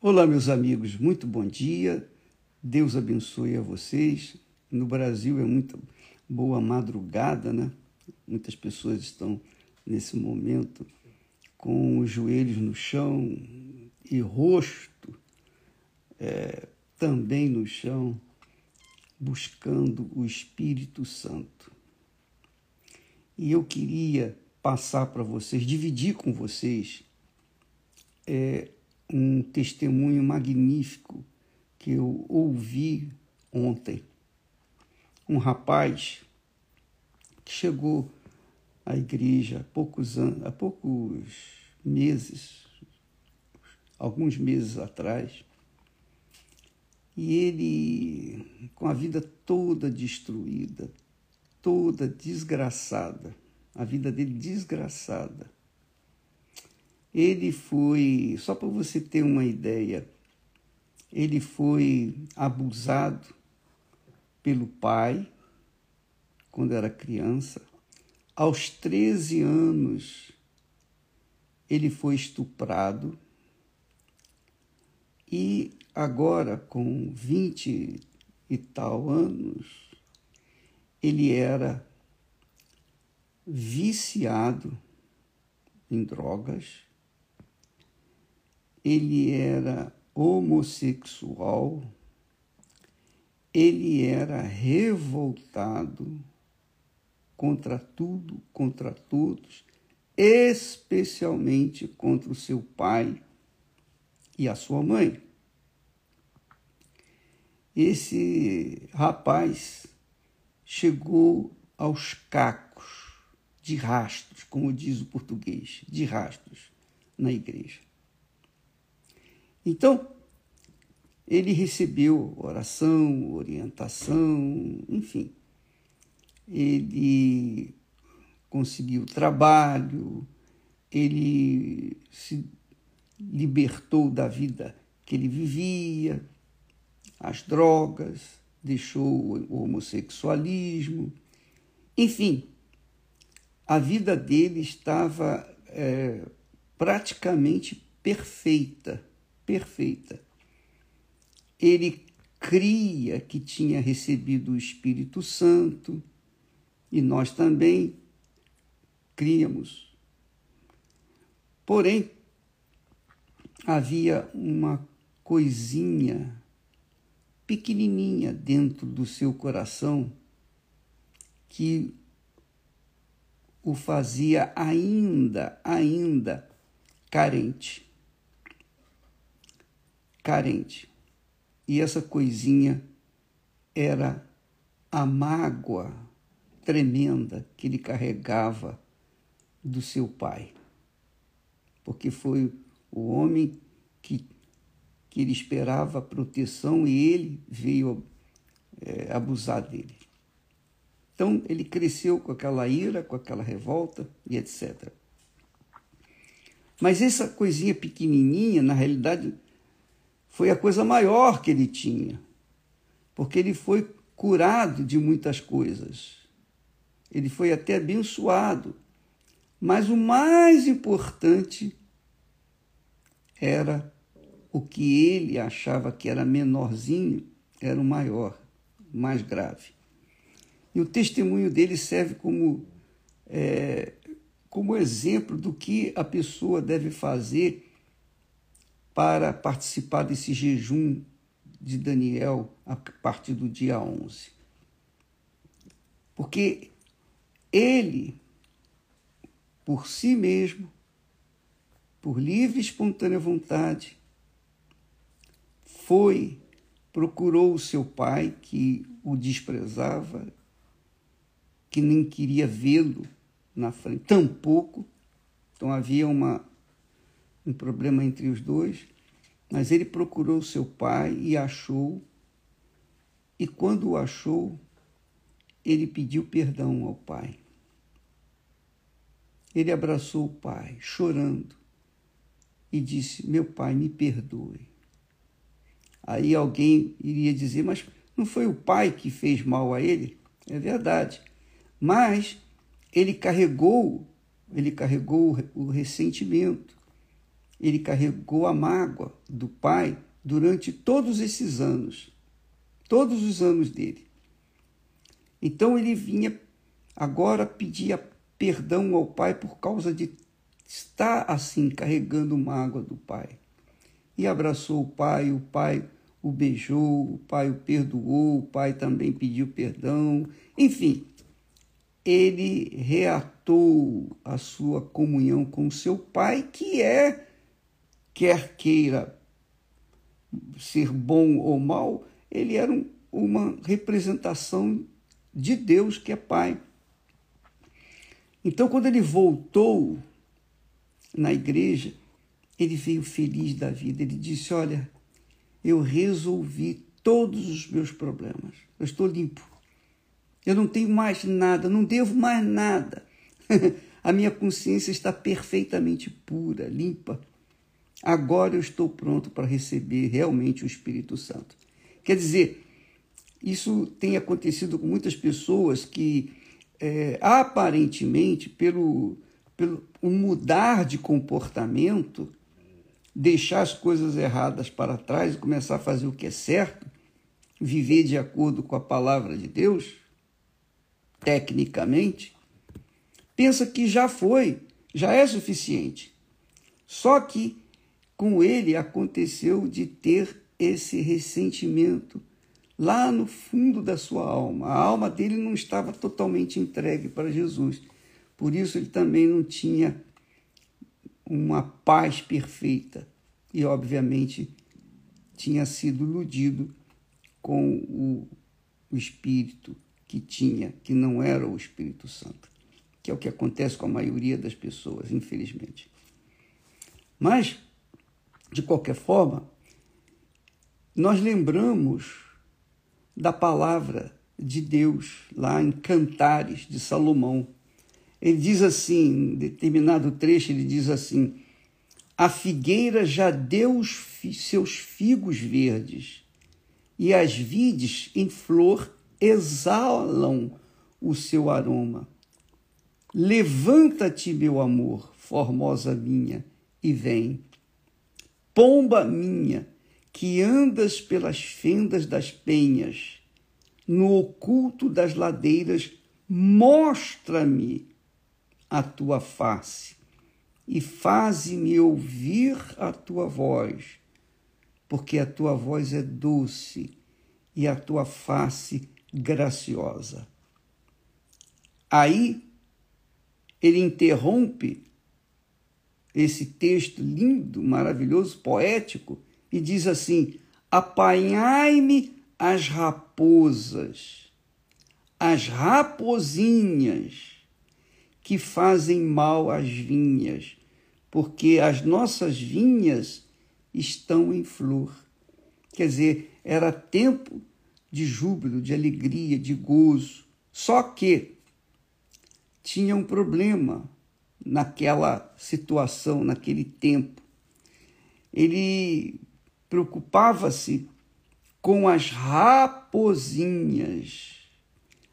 Olá, meus amigos, muito bom dia. Deus abençoe a vocês. No Brasil é muito boa madrugada, né? Muitas pessoas estão nesse momento com os joelhos no chão e rosto é, também no chão, buscando o Espírito Santo. E eu queria passar para vocês, dividir com vocês é, um testemunho magnífico que eu ouvi ontem. Um rapaz que chegou à igreja há poucos anos, há poucos meses, alguns meses atrás, e ele com a vida toda destruída, toda desgraçada, a vida dele desgraçada. Ele foi, só para você ter uma ideia, ele foi abusado pelo pai quando era criança. Aos 13 anos, ele foi estuprado. E agora, com 20 e tal anos, ele era viciado em drogas, ele era homossexual, ele era revoltado contra tudo, contra todos, especialmente contra o seu pai e a sua mãe. Esse rapaz chegou aos cacos de rastros, como diz o português, de rastros na igreja. Então, ele recebeu oração, orientação, enfim. Ele conseguiu trabalho, ele se libertou da vida que ele vivia, as drogas, deixou o homossexualismo, enfim, a vida dele estava é, praticamente perfeita perfeita. Ele cria que tinha recebido o Espírito Santo e nós também criamos. Porém, havia uma coisinha pequenininha dentro do seu coração que o fazia ainda, ainda carente carente. E essa coisinha era a mágoa tremenda que ele carregava do seu pai. Porque foi o homem que, que ele esperava proteção e ele veio é, abusar dele. Então ele cresceu com aquela ira, com aquela revolta e etc. Mas essa coisinha pequenininha, na realidade, foi a coisa maior que ele tinha, porque ele foi curado de muitas coisas. Ele foi até abençoado. Mas o mais importante era o que ele achava que era menorzinho, era o maior, mais grave. E o testemunho dele serve como, é, como exemplo do que a pessoa deve fazer para participar desse jejum de Daniel a partir do dia 11. Porque ele, por si mesmo, por livre e espontânea vontade, foi, procurou o seu pai, que o desprezava, que nem queria vê-lo na frente, tampouco. Então havia uma um problema entre os dois, mas ele procurou seu pai e achou, e quando o achou, ele pediu perdão ao pai. Ele abraçou o pai, chorando, e disse: Meu pai, me perdoe. Aí alguém iria dizer: Mas não foi o pai que fez mal a ele? É verdade. Mas ele carregou, ele carregou o ressentimento ele carregou a mágoa do pai durante todos esses anos, todos os anos dele. Então ele vinha agora pedia perdão ao pai por causa de estar assim carregando mágoa do pai. E abraçou o pai, o pai o beijou, o pai o perdoou, o pai também pediu perdão. Enfim, ele reatou a sua comunhão com seu pai, que é, quer queira ser bom ou mal, ele era um, uma representação de Deus que é pai. Então, quando ele voltou na igreja, ele veio feliz da vida. Ele disse: Olha, eu resolvi todos os meus problemas. Eu estou limpo. Eu não tenho mais nada, não devo mais nada. A minha consciência está perfeitamente pura, limpa. Agora eu estou pronto para receber realmente o Espírito Santo. Quer dizer, isso tem acontecido com muitas pessoas que, é, aparentemente, pelo, pelo mudar de comportamento, deixar as coisas erradas para trás e começar a fazer o que é certo, viver de acordo com a palavra de Deus, tecnicamente, pensa que já foi, já é suficiente. Só que com ele aconteceu de ter esse ressentimento lá no fundo da sua alma. A alma dele não estava totalmente entregue para Jesus. Por isso ele também não tinha uma paz perfeita e, obviamente, tinha sido iludido com o, o Espírito que tinha, que não era o Espírito Santo, que é o que acontece com a maioria das pessoas, infelizmente. Mas, de qualquer forma, nós lembramos da palavra de Deus lá em Cantares de Salomão, ele diz assim, em determinado trecho, ele diz assim: A figueira já deu seus figos verdes, e as vides em flor exalam o seu aroma. Levanta-te, meu amor, formosa minha, e vem. Pomba minha, que andas pelas fendas das penhas, no oculto das ladeiras, mostra-me a tua face e faze-me ouvir a tua voz, porque a tua voz é doce e a tua face graciosa. Aí ele interrompe esse texto lindo, maravilhoso, poético, e diz assim: Apanhai-me as raposas, as raposinhas que fazem mal às vinhas, porque as nossas vinhas estão em flor. Quer dizer, era tempo de júbilo, de alegria, de gozo. Só que tinha um problema naquela situação, naquele tempo. Ele preocupava-se com as raposinhas.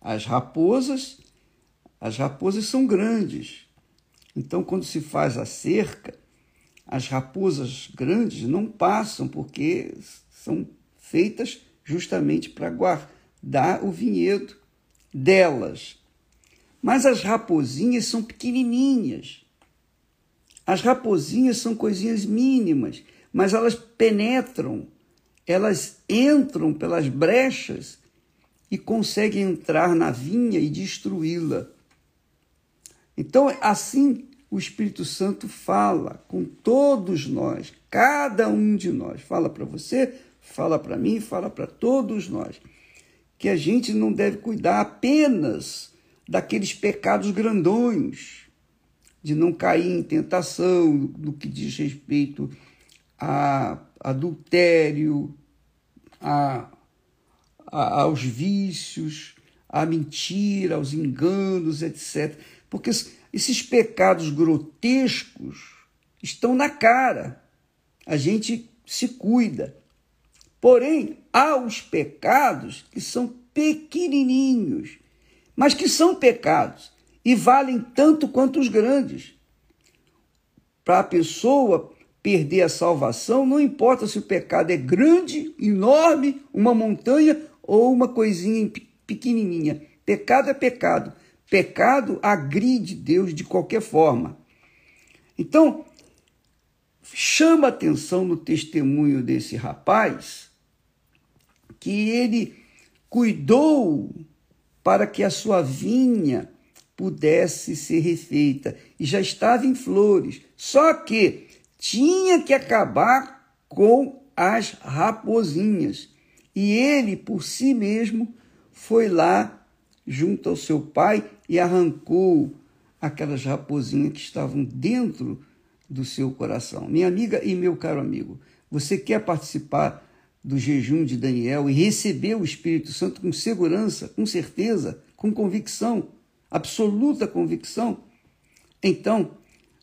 As raposas as raposas são grandes. Então, quando se faz a cerca, as raposas grandes não passam, porque são feitas justamente para guardar o vinhedo delas. Mas as raposinhas são pequenininhas. As raposinhas são coisinhas mínimas, mas elas penetram, elas entram pelas brechas e conseguem entrar na vinha e destruí-la. Então, assim, o Espírito Santo fala com todos nós, cada um de nós. Fala para você, fala para mim, fala para todos nós. Que a gente não deve cuidar apenas daqueles pecados grandões, de não cair em tentação no que diz respeito a adultério, a, a, aos vícios, à mentira, aos enganos, etc porque esses pecados grotescos estão na cara. A gente se cuida. Porém, há os pecados que são pequenininhos, mas que são pecados e valem tanto quanto os grandes. Para a pessoa perder a salvação, não importa se o pecado é grande, enorme, uma montanha ou uma coisinha pequenininha. Pecado é pecado. Pecado agride Deus de qualquer forma. Então, chama atenção no testemunho desse rapaz que ele cuidou para que a sua vinha pudesse ser refeita e já estava em flores. Só que tinha que acabar com as raposinhas. E ele, por si mesmo, foi lá junto ao seu pai e arrancou aquelas raposinhas que estavam dentro do seu coração. Minha amiga e meu caro amigo, você quer participar do jejum de Daniel e receber o Espírito Santo com segurança, com certeza, com convicção, absoluta convicção? Então,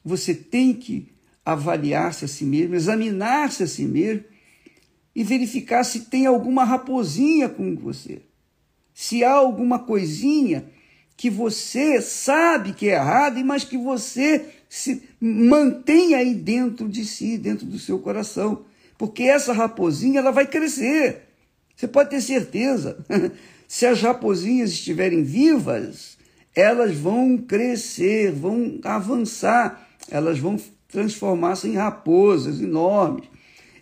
você tem que avaliar-se a si mesmo, examinar-se a si mesmo e verificar se tem alguma raposinha com você. Se há alguma coisinha que você sabe que é errado, mas que você se mantém aí dentro de si, dentro do seu coração. Porque essa raposinha ela vai crescer. Você pode ter certeza. Se as raposinhas estiverem vivas, elas vão crescer, vão avançar, elas vão transformar-se em raposas enormes.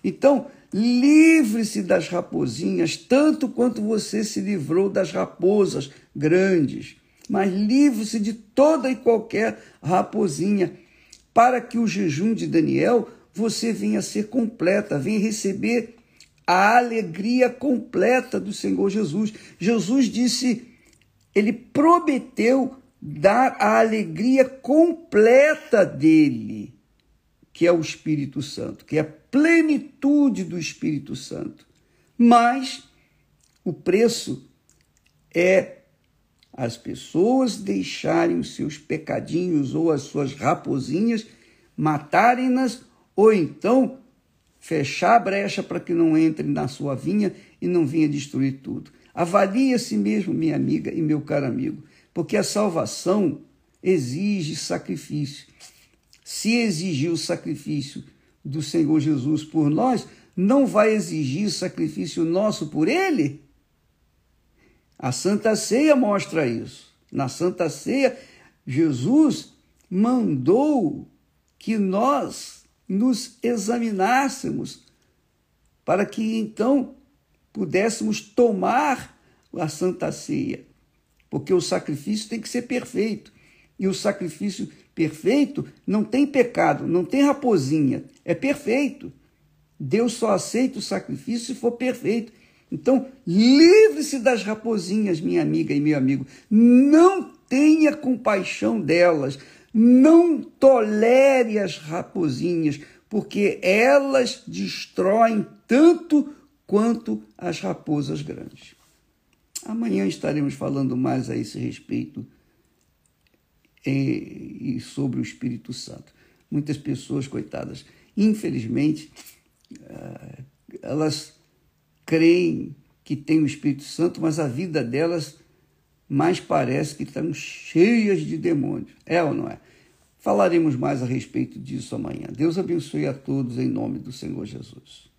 Então, livre-se das raposinhas, tanto quanto você se livrou das raposas grandes, mas livre-se de toda e qualquer raposinha, para que o jejum de Daniel você venha ser completa, venha receber a alegria completa do Senhor Jesus. Jesus disse, ele prometeu dar a alegria completa dele que é o Espírito Santo, que é a plenitude do Espírito Santo. Mas o preço é as pessoas deixarem os seus pecadinhos ou as suas raposinhas, matarem-nas, ou então fechar a brecha para que não entre na sua vinha e não venha destruir tudo. Avalie a si mesmo, minha amiga e meu caro amigo, porque a salvação exige sacrifício se exigir o sacrifício do Senhor Jesus por nós, não vai exigir sacrifício nosso por ele? A Santa Ceia mostra isso. Na Santa Ceia, Jesus mandou que nós nos examinássemos para que então pudéssemos tomar a Santa Ceia, porque o sacrifício tem que ser perfeito. E o sacrifício perfeito não tem pecado, não tem raposinha, é perfeito. Deus só aceita o sacrifício se for perfeito. Então, livre-se das raposinhas, minha amiga e meu amigo. Não tenha compaixão delas. Não tolere as raposinhas, porque elas destroem tanto quanto as raposas grandes. Amanhã estaremos falando mais a esse respeito e sobre o Espírito Santo. Muitas pessoas, coitadas, infelizmente, ah, elas creem que têm o Espírito Santo, mas a vida delas mais parece que estão cheias de demônios. É ou não é? Falaremos mais a respeito disso amanhã. Deus abençoe a todos em nome do Senhor Jesus.